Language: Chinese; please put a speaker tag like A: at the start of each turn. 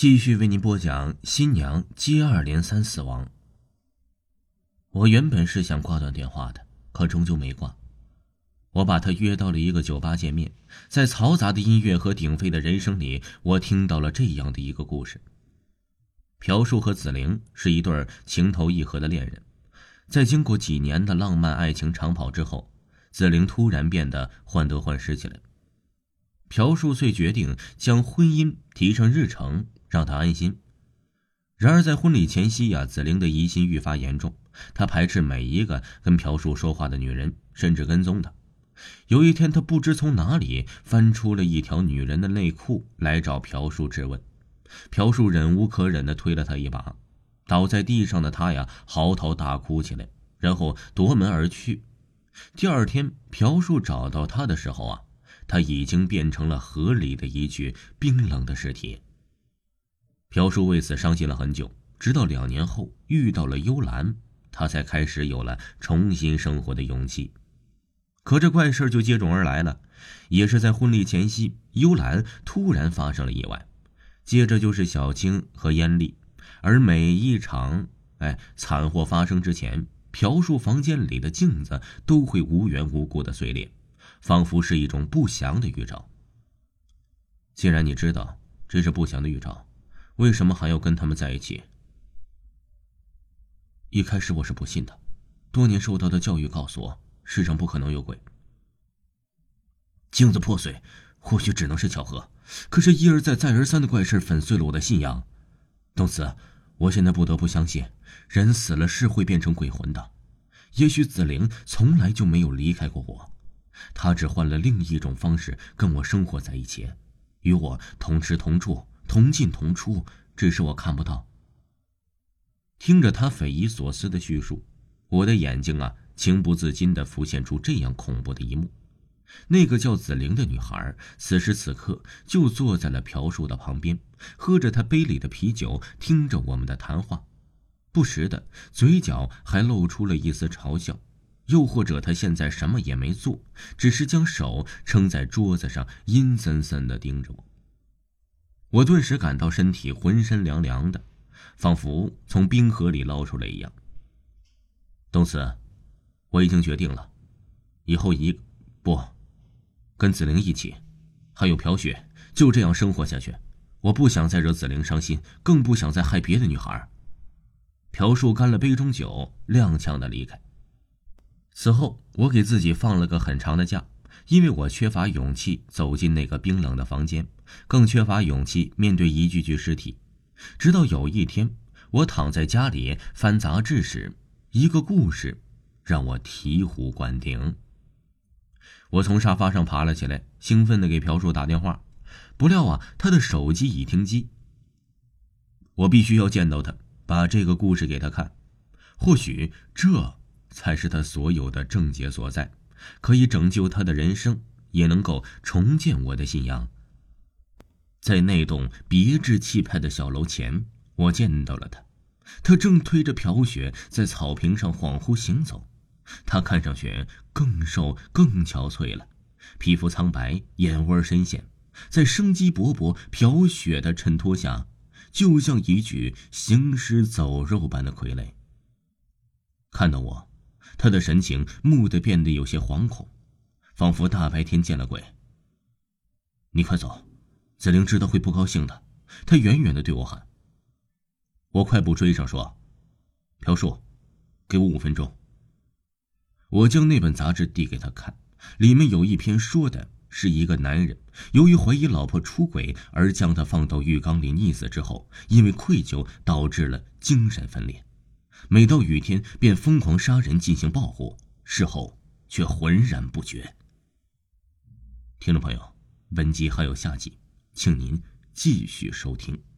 A: 继续为您播讲新娘接二连三死亡。我原本是想挂断电话的，可终究没挂。我把他约到了一个酒吧见面，在嘈杂的音乐和鼎沸的人声里，我听到了这样的一个故事：朴树和紫菱是一对情投意合的恋人，在经过几年的浪漫爱情长跑之后，紫菱突然变得患得患失起来。朴树遂决定将婚姻提上日程。让他安心。然而在婚礼前夕呀，紫菱的疑心愈发严重，她排斥每一个跟朴树说话的女人，甚至跟踪他。有一天，她不知从哪里翻出了一条女人的内裤，来找朴树质问。朴树忍无可忍地推了她一把，倒在地上的她呀，嚎啕大哭起来，然后夺门而去。第二天，朴树找到她的时候啊，她已经变成了河里的一具冰冷的尸体。朴树为此伤心了很久，直到两年后遇到了幽兰，他才开始有了重新生活的勇气。可这怪事就接踵而来了，也是在婚礼前夕，幽兰突然发生了意外，接着就是小青和燕丽。而每一场哎惨祸发生之前，朴树房间里的镜子都会无缘无故的碎裂，仿佛是一种不祥的预兆。既然你知道这是不祥的预兆。为什么还要跟他们在一起？一开始我是不信的，多年受到的教育告诉我，世上不可能有鬼。镜子破碎，或许只能是巧合，可是，一而再、再而三的怪事粉碎了我的信仰。从此，我现在不得不相信，人死了是会变成鬼魂的。也许紫菱从来就没有离开过我，她只换了另一种方式跟我生活在一起，与我同吃同住。同进同出，只是我看不到。听着他匪夷所思的叙述，我的眼睛啊，情不自禁的浮现出这样恐怖的一幕：那个叫紫菱的女孩，此时此刻就坐在了朴树的旁边，喝着他杯里的啤酒，听着我们的谈话，不时的嘴角还露出了一丝嘲笑。又或者，他现在什么也没做，只是将手撑在桌子上，阴森森的盯着我。我顿时感到身体浑身凉凉的，仿佛从冰河里捞出来一样。东子，我已经决定了，以后一不，跟紫菱一起，还有朴雪，就这样生活下去。我不想再惹紫菱伤心，更不想再害别的女孩。朴树干了杯中酒，踉跄的离开。此后，我给自己放了个很长的假。因为我缺乏勇气走进那个冰冷的房间，更缺乏勇气面对一具具尸体。直到有一天，我躺在家里翻杂志时，一个故事让我醍醐灌顶。我从沙发上爬了起来，兴奋地给朴树打电话，不料啊，他的手机已停机。我必须要见到他，把这个故事给他看，或许这才是他所有的症结所在。可以拯救他的人生，也能够重建我的信仰。在那栋别致气派的小楼前，我见到了他，他正推着朴雪在草坪上恍惚行走。他看上去更瘦、更憔悴了，皮肤苍白，眼窝深陷，在生机勃勃朴雪的衬托下，就像一具行尸走肉般的傀儡。看到我。他的神情蓦地变得有些惶恐，仿佛大白天见了鬼。你快走，紫菱知道会不高兴的。他远远的对我喊。我快步追上说：“朴树，给我五分钟。”我将那本杂志递给他看，里面有一篇说的是一个男人由于怀疑老婆出轨而将她放到浴缸里溺死之后，因为愧疚导致了精神分裂。每到雨天，便疯狂杀人进行报复，事后却浑然不觉。听众朋友，本集还有下集，请您继续收听。